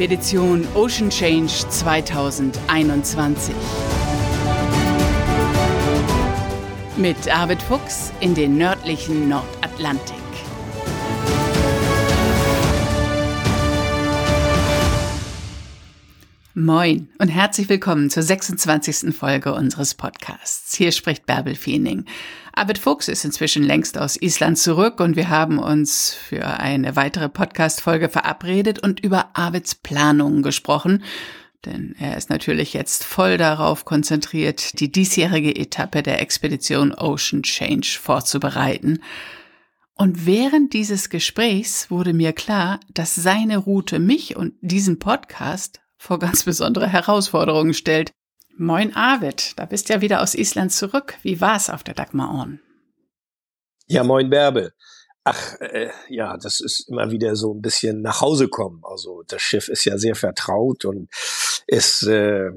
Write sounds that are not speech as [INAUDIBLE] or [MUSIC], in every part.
Expedition Ocean Change 2021. Mit Arvid Fuchs in den nördlichen Nordatlantik. Moin und herzlich willkommen zur 26. Folge unseres Podcasts. Hier spricht Bärbel Feening. Arvid Fuchs ist inzwischen längst aus Island zurück und wir haben uns für eine weitere Podcast-Folge verabredet und über Arvids Planungen gesprochen. Denn er ist natürlich jetzt voll darauf konzentriert, die diesjährige Etappe der Expedition Ocean Change vorzubereiten. Und während dieses Gesprächs wurde mir klar, dass seine Route mich und diesen Podcast vor ganz besondere Herausforderungen stellt. Moin Arvid, da bist ja wieder aus Island zurück. Wie war's auf der Dagmar Orn? Ja, moin Bärbel. Ach, äh, ja, das ist immer wieder so ein bisschen nach Hause kommen. Also das Schiff ist ja sehr vertraut und ist äh,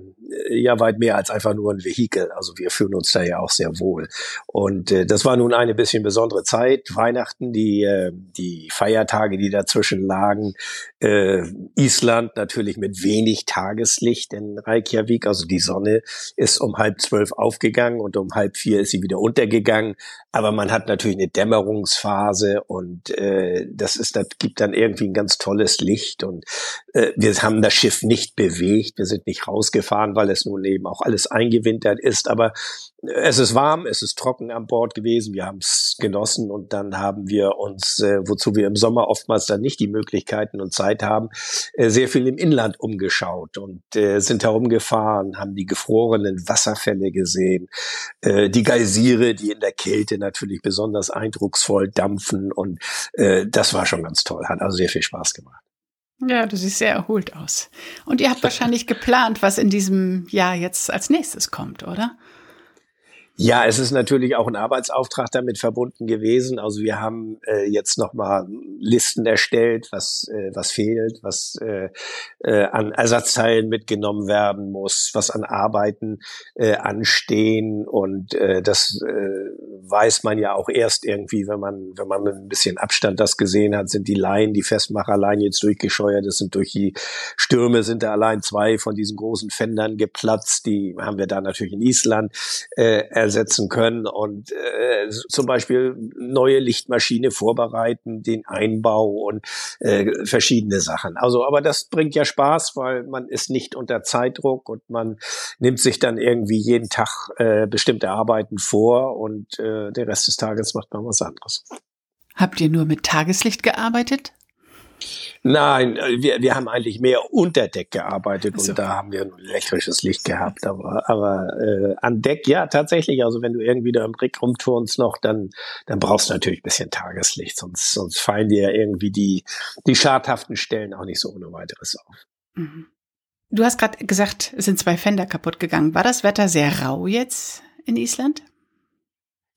ja weit mehr als einfach nur ein Vehikel. Also wir fühlen uns da ja auch sehr wohl. Und äh, das war nun eine bisschen besondere Zeit. Weihnachten, die, äh, die Feiertage, die dazwischen lagen. Äh, Island natürlich mit wenig Tageslicht in Reykjavik. Also die Sonne ist um halb zwölf aufgegangen und um halb vier ist sie wieder untergegangen. Aber man hat natürlich eine Dämmerungsphase und äh, das ist, das gibt dann irgendwie ein ganz tolles Licht. Und äh, wir haben das Schiff nicht bewegt wir sind nicht rausgefahren, weil es nun eben auch alles eingewintert ist. Aber es ist warm, es ist trocken an Bord gewesen. Wir haben es genossen und dann haben wir uns, äh, wozu wir im Sommer oftmals dann nicht die Möglichkeiten und Zeit haben, äh, sehr viel im Inland umgeschaut und äh, sind herumgefahren, haben die gefrorenen Wasserfälle gesehen, äh, die Geysire, die in der Kälte natürlich besonders eindrucksvoll dampfen und äh, das war schon ganz toll, hat also sehr viel Spaß gemacht. Ja, du siehst sehr erholt aus. Und ihr habt wahrscheinlich geplant, was in diesem Jahr jetzt als nächstes kommt, oder? Ja, es ist natürlich auch ein Arbeitsauftrag damit verbunden gewesen. Also wir haben äh, jetzt nochmal Listen erstellt, was, äh, was fehlt, was äh, äh, an Ersatzteilen mitgenommen werden muss, was an Arbeiten äh, anstehen. Und äh, das äh, weiß man ja auch erst irgendwie, wenn man, wenn man mit ein bisschen Abstand das gesehen hat, sind die Laien, die Festmacherleien jetzt durchgescheuert. Das sind durch die Stürme sind da allein zwei von diesen großen Fendern geplatzt. Die haben wir da natürlich in Island. Äh, ersetzen können und äh, zum Beispiel neue Lichtmaschine vorbereiten, den Einbau und äh, verschiedene Sachen. Also, aber das bringt ja Spaß, weil man ist nicht unter Zeitdruck und man nimmt sich dann irgendwie jeden Tag äh, bestimmte Arbeiten vor und äh, der Rest des Tages macht man was anderes. Habt ihr nur mit Tageslicht gearbeitet? Nein, äh, wir, wir haben eigentlich mehr unter Deck gearbeitet so. und da haben wir ein elektrisches Licht gehabt. Aber, aber äh, an Deck, ja, tatsächlich. Also wenn du irgendwie da im Brick rumturnst noch, dann, dann brauchst du natürlich ein bisschen Tageslicht, sonst, sonst fallen dir irgendwie die, die schadhaften Stellen auch nicht so ohne weiteres auf. Mhm. Du hast gerade gesagt, es sind zwei Fender kaputt gegangen. War das Wetter sehr rau jetzt in Island?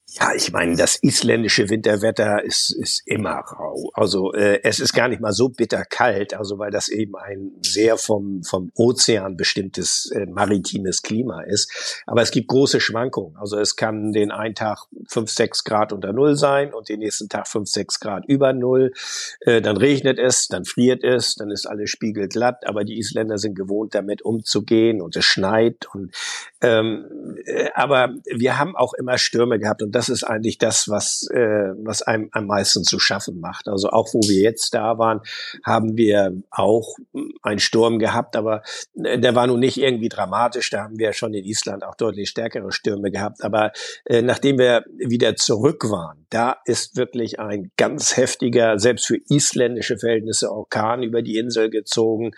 Ja, ich meine, das isländische Winterwetter ist, ist immer rau. Also äh, es ist gar nicht mal so bitter kalt, also weil das eben ein sehr vom, vom Ozean bestimmtes äh, maritimes Klima ist. Aber es gibt große Schwankungen. Also es kann den einen Tag fünf sechs Grad unter Null sein und den nächsten Tag fünf sechs Grad über Null. Äh, dann regnet es, dann friert es, dann ist alles spiegelglatt. Aber die Isländer sind gewohnt, damit umzugehen und es schneit. Und, ähm, äh, aber wir haben auch immer Stürme gehabt und das ist eigentlich das, was, äh, was einem am meisten zu schaffen macht. Also auch wo wir jetzt da waren, haben wir auch einen Sturm gehabt, aber äh, der war nun nicht irgendwie dramatisch. Da haben wir schon in Island auch deutlich stärkere Stürme gehabt. Aber äh, nachdem wir wieder zurück waren, da ist wirklich ein ganz heftiger, selbst für isländische Verhältnisse, Orkan über die Insel gezogen.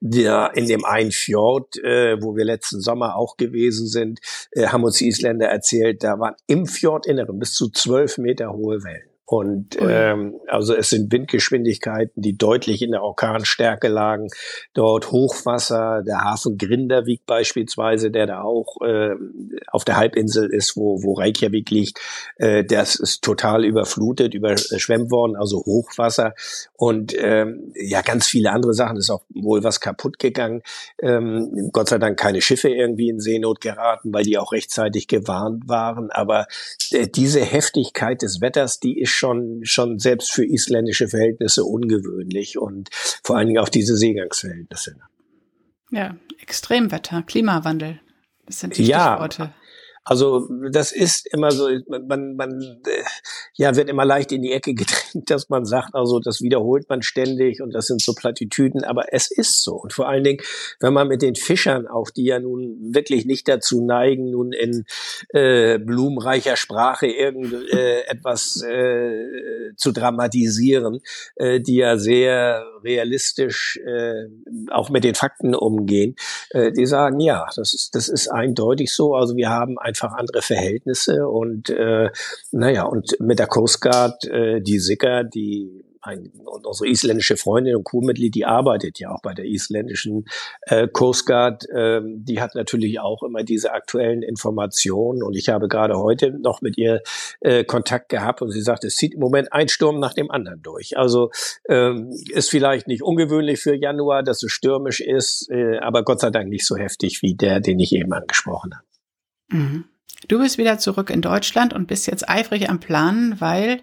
Der in dem einen Fjord, äh, wo wir letzten Sommer auch gewesen sind, äh, haben uns die Isländer erzählt, da waren im Fjord Nordinneren bis zu zwölf Meter hohe Wellen. Und ähm, also es sind Windgeschwindigkeiten, die deutlich in der Orkanstärke lagen. Dort Hochwasser, der Hafen Grindavik beispielsweise, der da auch äh, auf der Halbinsel ist, wo, wo Reykjavik liegt, äh, das ist total überflutet, überschwemmt worden, also Hochwasser. Und ähm, ja, ganz viele andere Sachen, ist auch wohl was kaputt gegangen. Ähm, Gott sei Dank keine Schiffe irgendwie in Seenot geraten, weil die auch rechtzeitig gewarnt waren. Aber äh, diese Heftigkeit des Wetters, die ist schon, schon selbst für isländische Verhältnisse ungewöhnlich und vor allen Dingen auch diese Seegangsverhältnisse. Ja, Extremwetter, Klimawandel. Das sind die ja, Stichworte. Also das ist immer so, man, man äh, ja wird immer leicht in die Ecke [LAUGHS] gedrängt, dass man sagt, also das wiederholt man ständig und das sind so Plattitüden, aber es ist so. Und vor allen Dingen, wenn man mit den Fischern auch, die ja nun wirklich nicht dazu neigen, nun in äh, blumenreicher Sprache irgend äh, etwas äh, zu dramatisieren, äh, die ja sehr realistisch äh, auch mit den Fakten umgehen, äh, die sagen, ja, das ist, das ist eindeutig so. Also wir haben ein einfach andere Verhältnisse und äh, naja, und mit der Coast Guard, äh, die Sicker, die ein, und unsere isländische Freundin und Crewmitglied, die arbeitet ja auch bei der isländischen äh, Coast Guard, äh, die hat natürlich auch immer diese aktuellen Informationen und ich habe gerade heute noch mit ihr äh, Kontakt gehabt und sie sagt, es zieht im Moment ein Sturm nach dem anderen durch. Also ähm, ist vielleicht nicht ungewöhnlich für Januar, dass es stürmisch ist, äh, aber Gott sei Dank nicht so heftig wie der, den ich eben angesprochen habe. Mhm. Du bist wieder zurück in Deutschland und bist jetzt eifrig am Planen, weil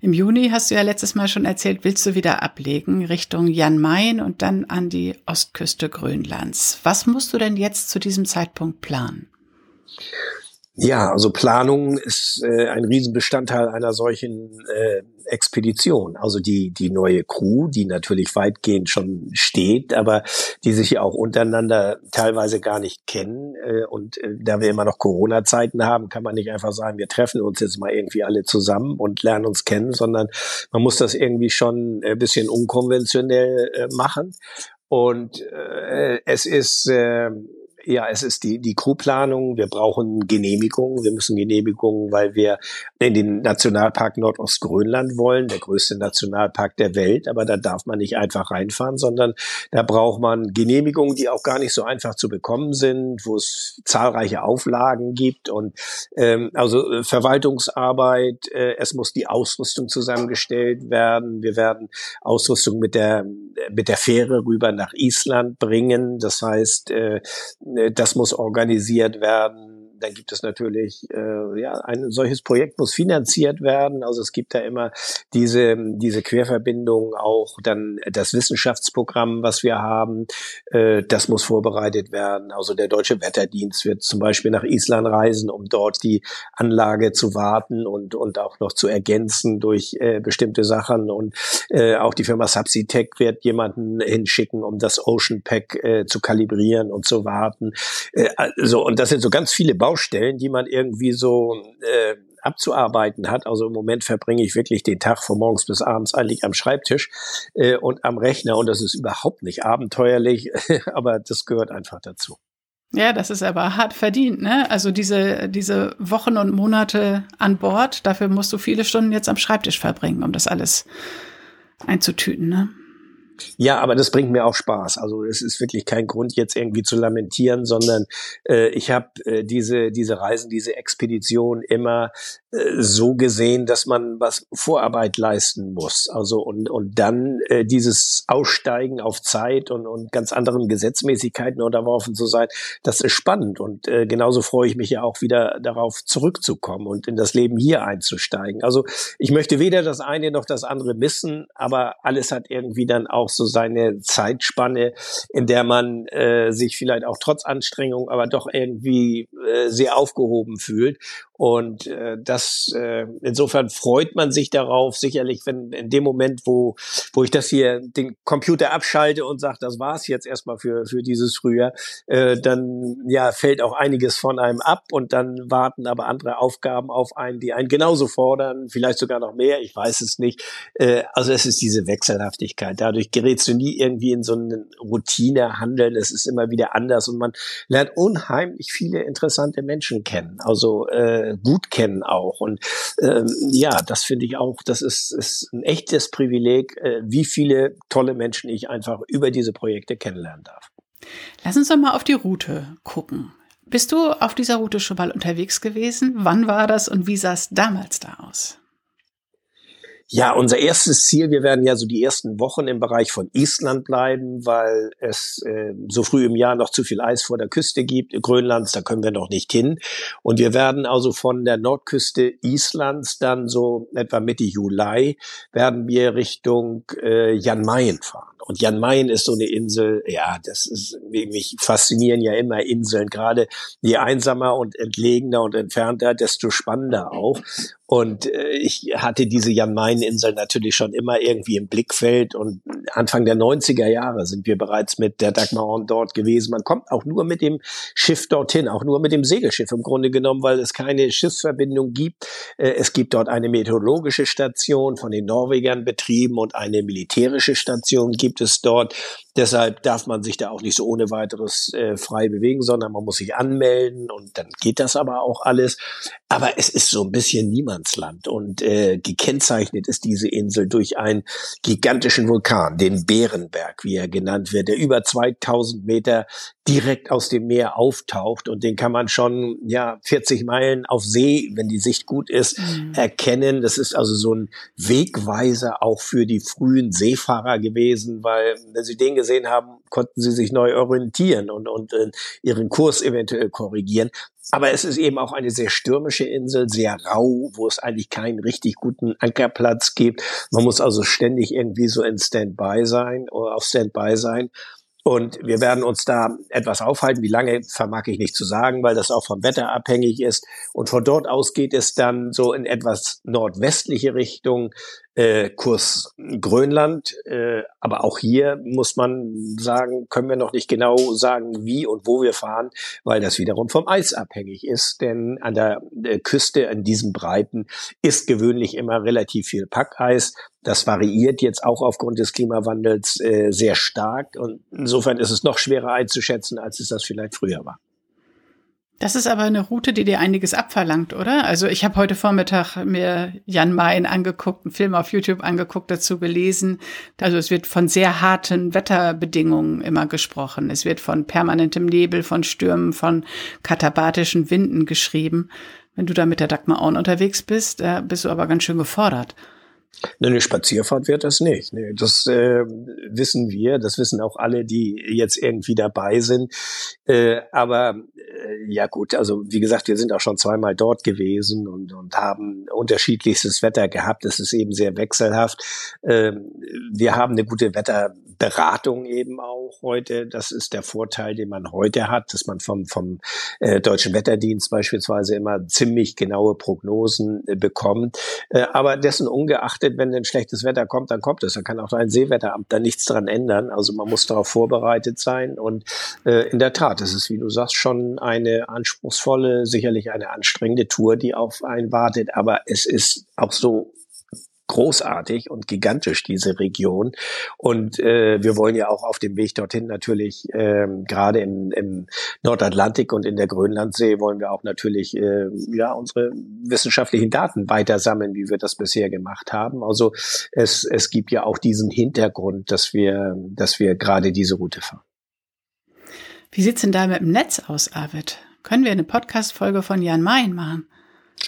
im Juni hast du ja letztes Mal schon erzählt, willst du wieder ablegen Richtung Jan Mayen und dann an die Ostküste Grönlands. Was musst du denn jetzt zu diesem Zeitpunkt planen? Ja, also Planung ist äh, ein Riesenbestandteil einer solchen äh, Expedition. Also die, die neue Crew, die natürlich weitgehend schon steht, aber die sich ja auch untereinander teilweise gar nicht kennen. Äh, und äh, da wir immer noch Corona-Zeiten haben, kann man nicht einfach sagen, wir treffen uns jetzt mal irgendwie alle zusammen und lernen uns kennen, sondern man muss das irgendwie schon ein bisschen unkonventionell äh, machen. Und äh, es ist äh, ja, es ist die, die Crewplanung. Wir brauchen Genehmigungen. Wir müssen Genehmigungen, weil wir in den Nationalpark Nordostgrönland wollen, der größte Nationalpark der Welt. Aber da darf man nicht einfach reinfahren, sondern da braucht man Genehmigungen, die auch gar nicht so einfach zu bekommen sind, wo es zahlreiche Auflagen gibt und ähm, also äh, Verwaltungsarbeit. Äh, es muss die Ausrüstung zusammengestellt werden. Wir werden Ausrüstung mit der mit der Fähre rüber nach Island bringen. Das heißt, äh, das muss organisiert werden dann gibt es natürlich, äh, ja, ein solches Projekt muss finanziert werden. Also es gibt da immer diese, diese Querverbindung, auch dann das Wissenschaftsprogramm, was wir haben, äh, das muss vorbereitet werden. Also der Deutsche Wetterdienst wird zum Beispiel nach Island reisen, um dort die Anlage zu warten und, und auch noch zu ergänzen durch äh, bestimmte Sachen. Und äh, auch die Firma Subsitech wird jemanden hinschicken, um das Ocean Pack äh, zu kalibrieren und zu warten. Äh, also, und das sind so ganz viele Baustellen, die man irgendwie so äh, abzuarbeiten hat. Also im Moment verbringe ich wirklich den Tag von morgens bis abends eigentlich am Schreibtisch äh, und am Rechner und das ist überhaupt nicht abenteuerlich, [LAUGHS] aber das gehört einfach dazu. Ja, das ist aber hart verdient, ne? Also diese, diese Wochen und Monate an Bord, dafür musst du viele Stunden jetzt am Schreibtisch verbringen, um das alles einzutüten, ne? Ja, aber das bringt mir auch Spaß. Also es ist wirklich kein Grund, jetzt irgendwie zu lamentieren, sondern äh, ich habe äh, diese, diese Reisen, diese Expedition immer so gesehen, dass man was Vorarbeit leisten muss. Also und, und dann äh, dieses Aussteigen auf Zeit und, und ganz anderen Gesetzmäßigkeiten unterworfen zu sein, das ist spannend. Und äh, genauso freue ich mich ja auch wieder darauf zurückzukommen und in das Leben hier einzusteigen. Also ich möchte weder das eine noch das andere missen, aber alles hat irgendwie dann auch so seine Zeitspanne, in der man äh, sich vielleicht auch trotz Anstrengung, aber doch irgendwie äh, sehr aufgehoben fühlt. Und äh, das äh, insofern freut man sich darauf, sicherlich, wenn in dem Moment, wo, wo ich das hier den Computer abschalte und sage, das war's jetzt erstmal für, für dieses Frühjahr, äh, dann ja fällt auch einiges von einem ab und dann warten aber andere Aufgaben auf einen, die einen genauso fordern, vielleicht sogar noch mehr, ich weiß es nicht. Äh, also es ist diese Wechselhaftigkeit. Dadurch gerätst du nie irgendwie in so einen Routinehandeln. Es ist immer wieder anders und man lernt unheimlich viele interessante Menschen kennen. Also äh, gut kennen auch. Und ähm, ja, das finde ich auch, das ist, ist ein echtes Privileg, äh, wie viele tolle Menschen ich einfach über diese Projekte kennenlernen darf. Lass uns doch mal auf die Route gucken. Bist du auf dieser Route schon mal unterwegs gewesen? Wann war das und wie sah es damals da aus? Ja, unser erstes Ziel, wir werden ja so die ersten Wochen im Bereich von Island bleiben, weil es äh, so früh im Jahr noch zu viel Eis vor der Küste gibt. Grönlands, da können wir noch nicht hin. Und wir werden also von der Nordküste Islands dann so etwa Mitte Juli werden wir Richtung äh, Jan Mayen fahren. Und Jan Mayen ist so eine Insel, ja, das ist, mich faszinieren ja immer Inseln, gerade je einsamer und entlegener und entfernter, desto spannender auch. Und äh, ich hatte diese Jan Mayen Insel natürlich schon immer irgendwie im Blickfeld und Anfang der 90er Jahre sind wir bereits mit der Dagmar On dort gewesen. Man kommt auch nur mit dem Schiff dorthin, auch nur mit dem Segelschiff im Grunde genommen, weil es keine Schiffsverbindung gibt. Äh, es gibt dort eine meteorologische Station von den Norwegern betrieben und eine militärische Station gibt es dort. Deshalb darf man sich da auch nicht so ohne weiteres äh, frei bewegen, sondern man muss sich anmelden und dann geht das aber auch alles. Aber es ist so ein bisschen Niemandsland und äh, gekennzeichnet ist diese Insel durch einen gigantischen Vulkan, den Bärenberg, wie er genannt wird, der über 2000 Meter direkt aus dem Meer auftaucht und den kann man schon ja 40 Meilen auf See, wenn die Sicht gut ist, mhm. erkennen. Das ist also so ein Wegweiser auch für die frühen Seefahrer gewesen, weil wenn sie den gesehen haben, konnten sie sich neu orientieren und, und äh, ihren Kurs eventuell korrigieren. Aber es ist eben auch eine sehr stürmische Insel, sehr rau, wo es eigentlich keinen richtig guten Ankerplatz gibt. Man muss also ständig irgendwie so in Standby sein oder auf Standby sein. Und wir werden uns da etwas aufhalten. Wie lange vermag ich nicht zu sagen, weil das auch vom Wetter abhängig ist. Und von dort aus geht es dann so in etwas nordwestliche Richtung äh, Kurs Grönland. Äh, aber auch hier muss man sagen, können wir noch nicht genau sagen, wie und wo wir fahren, weil das wiederum vom Eis abhängig ist. Denn an der äh, Küste, an diesen Breiten, ist gewöhnlich immer relativ viel Packeis. Das variiert jetzt auch aufgrund des Klimawandels äh, sehr stark. Und insofern ist es noch schwerer einzuschätzen, als es das vielleicht früher war. Das ist aber eine Route, die dir einiges abverlangt, oder? Also ich habe heute Vormittag mir Jan Mayen angeguckt, einen Film auf YouTube angeguckt, dazu gelesen. Also es wird von sehr harten Wetterbedingungen immer gesprochen. Es wird von permanentem Nebel, von Stürmen, von katabatischen Winden geschrieben. Wenn du da mit der Dagmar Auen unterwegs bist, da bist du aber ganz schön gefordert. Eine Spazierfahrt wird das nicht. Nee, das äh, wissen wir, das wissen auch alle, die jetzt irgendwie dabei sind. Äh, aber äh, ja gut, also wie gesagt, wir sind auch schon zweimal dort gewesen und, und haben unterschiedlichstes Wetter gehabt. Es ist eben sehr wechselhaft. Äh, wir haben eine gute Wetter Beratung eben auch heute. Das ist der Vorteil, den man heute hat, dass man vom, vom äh, Deutschen Wetterdienst beispielsweise immer ziemlich genaue Prognosen äh, bekommt. Äh, aber dessen ungeachtet, wenn ein schlechtes Wetter kommt, dann kommt es. Da kann auch ein Seewetteramt da nichts dran ändern. Also man muss darauf vorbereitet sein. Und äh, in der Tat, es ist, wie du sagst, schon eine anspruchsvolle, sicherlich eine anstrengende Tour, die auf einen wartet. Aber es ist auch so großartig und gigantisch, diese Region. Und äh, wir wollen ja auch auf dem Weg dorthin natürlich, ähm, gerade im, im Nordatlantik und in der Grönlandsee, wollen wir auch natürlich äh, ja unsere wissenschaftlichen Daten weiter sammeln, wie wir das bisher gemacht haben. Also es, es gibt ja auch diesen Hintergrund, dass wir, dass wir gerade diese Route fahren. Wie sieht's denn da mit dem Netz aus, Arvid? Können wir eine Podcast-Folge von Jan Mayen machen?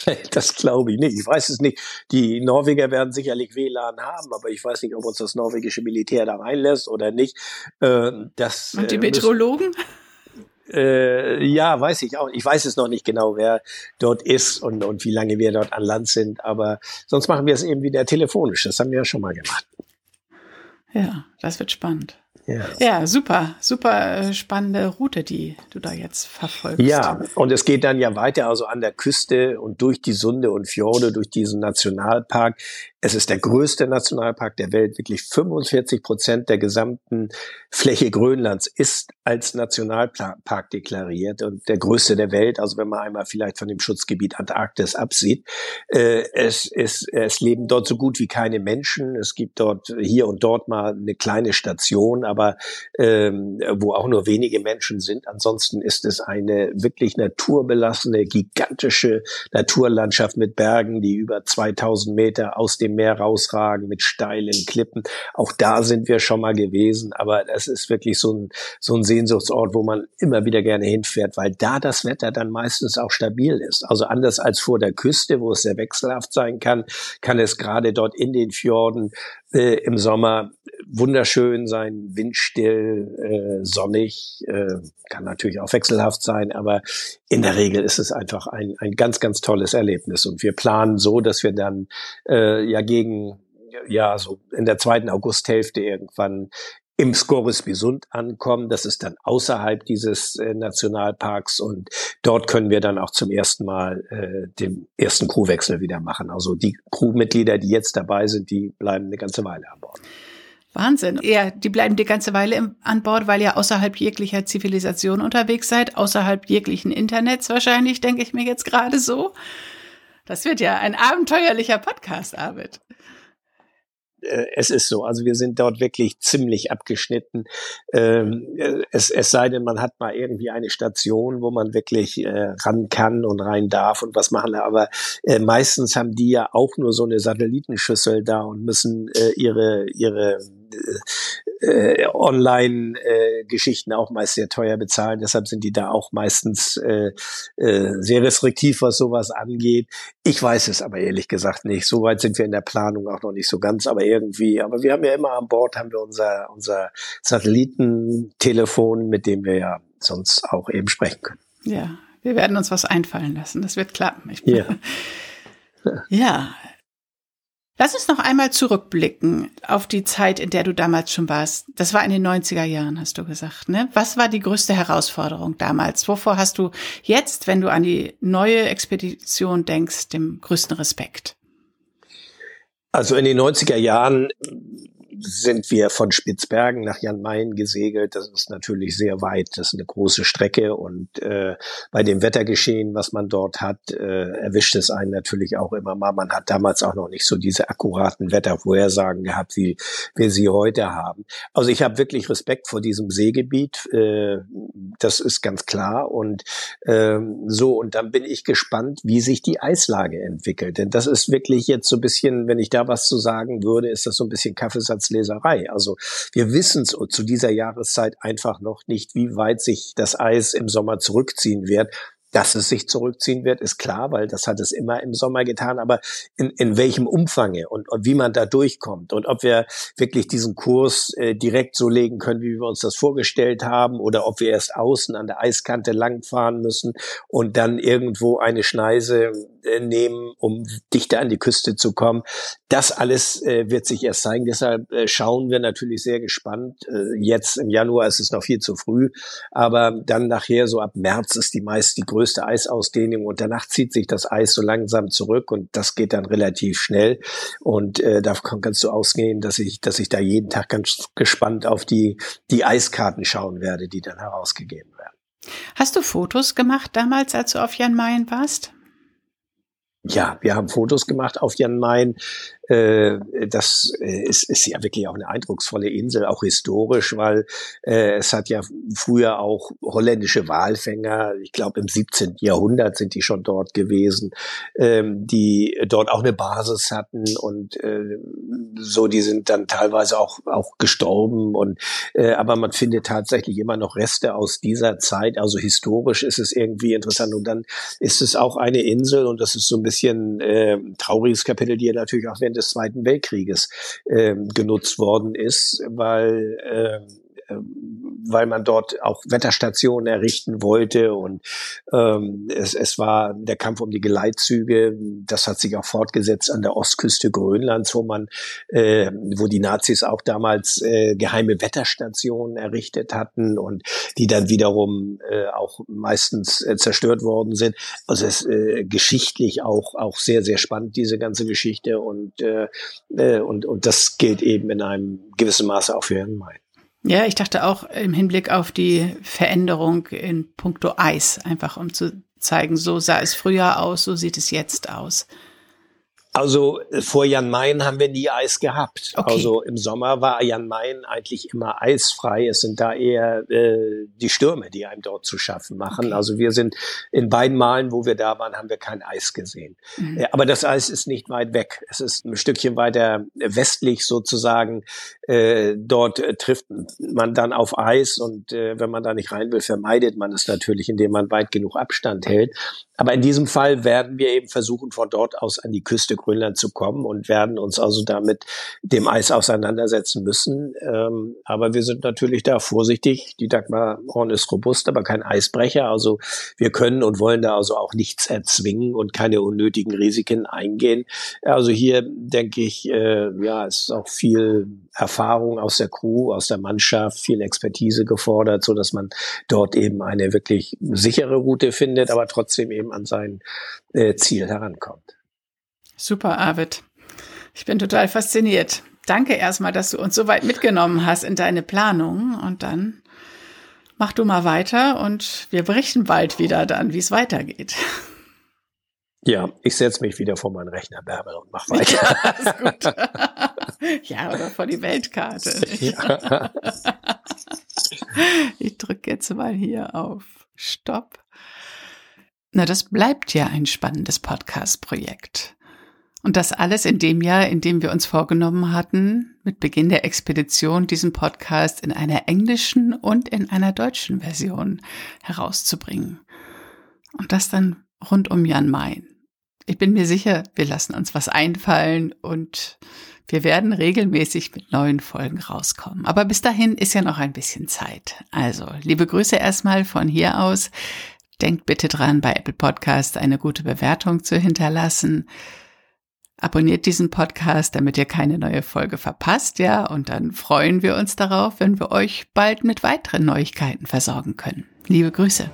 [LAUGHS] Das glaube ich nicht. Ich weiß es nicht. Die Norweger werden sicherlich WLAN haben, aber ich weiß nicht, ob uns das norwegische Militär da reinlässt oder nicht. Ähm, das, Und die äh, Meteorologen? Äh, ja, weiß ich auch. Ich weiß es noch nicht genau, wer dort ist und, und wie lange wir dort an Land sind. Aber sonst machen wir es eben wieder telefonisch. Das haben wir ja schon mal gemacht. Ja, das wird spannend. Ja. ja, super, super äh, spannende Route, die du da jetzt verfolgst. Ja, und es geht dann ja weiter, also an der Küste und durch die Sunde und Fjorde, durch diesen Nationalpark es ist der größte Nationalpark der Welt. Wirklich 45 Prozent der gesamten Fläche Grönlands ist als Nationalpark deklariert und der größte der Welt. Also wenn man einmal vielleicht von dem Schutzgebiet Antarktis absieht. Äh, es, ist, es leben dort so gut wie keine Menschen. Es gibt dort hier und dort mal eine kleine Station, aber ähm, wo auch nur wenige Menschen sind. Ansonsten ist es eine wirklich naturbelassene, gigantische Naturlandschaft mit Bergen, die über 2000 Meter aus dem dem Meer rausragen mit steilen Klippen. Auch da sind wir schon mal gewesen, aber es ist wirklich so ein, so ein Sehnsuchtsort, wo man immer wieder gerne hinfährt, weil da das Wetter dann meistens auch stabil ist. Also anders als vor der Küste, wo es sehr wechselhaft sein kann, kann es gerade dort in den Fjorden äh, im Sommer wunderschön sein, windstill, äh, sonnig, äh, kann natürlich auch wechselhaft sein, aber in der Regel ist es einfach ein, ein ganz, ganz tolles Erlebnis. Und wir planen so, dass wir dann äh, ja gegen ja so in der zweiten Augusthälfte irgendwann im Scoris Bisund ankommen. Das ist dann außerhalb dieses äh, Nationalparks und dort können wir dann auch zum ersten Mal äh, den ersten Crewwechsel wieder machen. Also die Crewmitglieder, die jetzt dabei sind, die bleiben eine ganze Weile an Bord. Wahnsinn. Ja, die bleiben die ganze Weile im, an Bord, weil ihr außerhalb jeglicher Zivilisation unterwegs seid, außerhalb jeglichen Internets wahrscheinlich, denke ich mir jetzt gerade so. Das wird ja ein abenteuerlicher Podcast, Arvid. Äh, es ist so. Also wir sind dort wirklich ziemlich abgeschnitten. Ähm, äh, es, es sei denn, man hat mal irgendwie eine Station, wo man wirklich äh, ran kann und rein darf und was machen. Aber meistens haben die ja auch nur so eine Satellitenschüssel da und müssen äh, ihre ihre äh, Online-Geschichten äh, auch meist sehr teuer bezahlen. Deshalb sind die da auch meistens äh, äh, sehr restriktiv, was sowas angeht. Ich weiß es aber ehrlich gesagt nicht. Soweit sind wir in der Planung auch noch nicht so ganz, aber irgendwie. Aber wir haben ja immer an Bord haben wir unser unser Satellitentelefon, mit dem wir ja sonst auch eben sprechen können. Ja, wir werden uns was einfallen lassen. Das wird klappen. ja. [LAUGHS] ja, Lass uns noch einmal zurückblicken auf die Zeit, in der du damals schon warst. Das war in den 90er Jahren, hast du gesagt, ne? Was war die größte Herausforderung damals? Wovor hast du jetzt, wenn du an die neue Expedition denkst, den größten Respekt? Also in den 90er Jahren sind wir von Spitzbergen nach Jan Mayen gesegelt. Das ist natürlich sehr weit. Das ist eine große Strecke und äh, bei dem Wettergeschehen, was man dort hat, äh, erwischt es einen natürlich auch immer mal. Man hat damals auch noch nicht so diese akkuraten Wettervorhersagen gehabt, wie wir sie heute haben. Also ich habe wirklich Respekt vor diesem Seegebiet. Äh, das ist ganz klar und äh, so und dann bin ich gespannt, wie sich die Eislage entwickelt. Denn das ist wirklich jetzt so ein bisschen, wenn ich da was zu sagen würde, ist das so ein bisschen Kaffeesatz Leserei. Also wir wissen zu dieser Jahreszeit einfach noch nicht, wie weit sich das Eis im Sommer zurückziehen wird. Dass es sich zurückziehen wird, ist klar, weil das hat es immer im Sommer getan. Aber in, in welchem Umfange und, und wie man da durchkommt und ob wir wirklich diesen Kurs äh, direkt so legen können, wie wir uns das vorgestellt haben, oder ob wir erst außen an der Eiskante langfahren müssen und dann irgendwo eine Schneise äh, nehmen, um dichter an die Küste zu kommen. Das alles äh, wird sich erst zeigen. Deshalb äh, schauen wir natürlich sehr gespannt. Äh, jetzt im Januar ist es noch viel zu früh, aber dann nachher so ab März ist die meist die größte Eisausdehnung und danach zieht sich das Eis so langsam zurück und das geht dann relativ schnell. Und äh, davon kannst du ausgehen, dass ich, dass ich da jeden Tag ganz gespannt auf die die Eiskarten schauen werde, die dann herausgegeben werden. Hast du Fotos gemacht damals, als du auf Jan Mayen warst? Ja, wir haben Fotos gemacht auf Jan Mayen. Äh, das äh, ist, ist ja wirklich auch eine eindrucksvolle Insel, auch historisch, weil äh, es hat ja früher auch holländische Walfänger, ich glaube im 17. Jahrhundert sind die schon dort gewesen, ähm, die dort auch eine Basis hatten und äh, so, die sind dann teilweise auch, auch gestorben und äh, aber man findet tatsächlich immer noch Reste aus dieser Zeit, also historisch ist es irgendwie interessant und dann ist es auch eine Insel und das ist so ein bisschen äh, trauriges Kapitel, die ja natürlich auch während des Zweiten Weltkrieges äh, genutzt worden ist, weil äh, weil man dort auch Wetterstationen errichten wollte und ähm, es, es war der Kampf um die Geleitzüge, das hat sich auch fortgesetzt an der Ostküste Grönlands, wo man, äh, wo die Nazis auch damals äh, geheime Wetterstationen errichtet hatten und die dann wiederum äh, auch meistens äh, zerstört worden sind. Also es äh, geschichtlich auch auch sehr sehr spannend diese ganze Geschichte und äh, äh und und das gilt eben in einem gewissen Maße auch für Herrn May. Ja, ich dachte auch im Hinblick auf die Veränderung in puncto Eis, einfach um zu zeigen, so sah es früher aus, so sieht es jetzt aus. Also äh, vor Jan Mayen haben wir nie Eis gehabt. Okay. Also im Sommer war Jan Mayen eigentlich immer eisfrei. Es sind da eher äh, die Stürme, die einem dort zu schaffen machen. Okay. Also wir sind in beiden Malen, wo wir da waren, haben wir kein Eis gesehen. Mhm. Äh, aber das Eis ist nicht weit weg. Es ist ein Stückchen weiter westlich sozusagen. Äh, dort äh, trifft man dann auf Eis und äh, wenn man da nicht rein will, vermeidet man es natürlich, indem man weit genug Abstand hält. Aber in diesem Fall werden wir eben versuchen, von dort aus an die Küste Grönland zu kommen und werden uns also damit dem Eis auseinandersetzen müssen. Ähm, aber wir sind natürlich da vorsichtig. Die Dagmar Horn ist robust, aber kein Eisbrecher. Also wir können und wollen da also auch nichts erzwingen und keine unnötigen Risiken eingehen. Also hier denke ich, äh, ja, ist auch viel Erfahrung aus der Crew, aus der Mannschaft, viel Expertise gefordert, so dass man dort eben eine wirklich sichere Route findet, aber trotzdem eben an sein äh, Ziel herankommt. Super, Arvid. Ich bin total fasziniert. Danke erstmal, dass du uns so weit mitgenommen hast in deine Planung und dann mach du mal weiter und wir berichten bald wieder dann, wie es weitergeht. Ja, ich setze mich wieder vor meinen Rechner, Bärbel, und mach weiter. Ja, [LAUGHS] ja, oder vor die [LAUGHS] Weltkarte. Ja. [LAUGHS] Ich drücke jetzt mal hier auf Stopp. Na, das bleibt ja ein spannendes Podcast-Projekt. Und das alles in dem Jahr, in dem wir uns vorgenommen hatten, mit Beginn der Expedition diesen Podcast in einer englischen und in einer deutschen Version herauszubringen. Und das dann rund um Jan Mayen. Ich bin mir sicher, wir lassen uns was einfallen und wir werden regelmäßig mit neuen Folgen rauskommen. Aber bis dahin ist ja noch ein bisschen Zeit. Also, liebe Grüße erstmal von hier aus. Denkt bitte dran, bei Apple Podcast eine gute Bewertung zu hinterlassen. Abonniert diesen Podcast, damit ihr keine neue Folge verpasst, ja, und dann freuen wir uns darauf, wenn wir euch bald mit weiteren Neuigkeiten versorgen können. Liebe Grüße.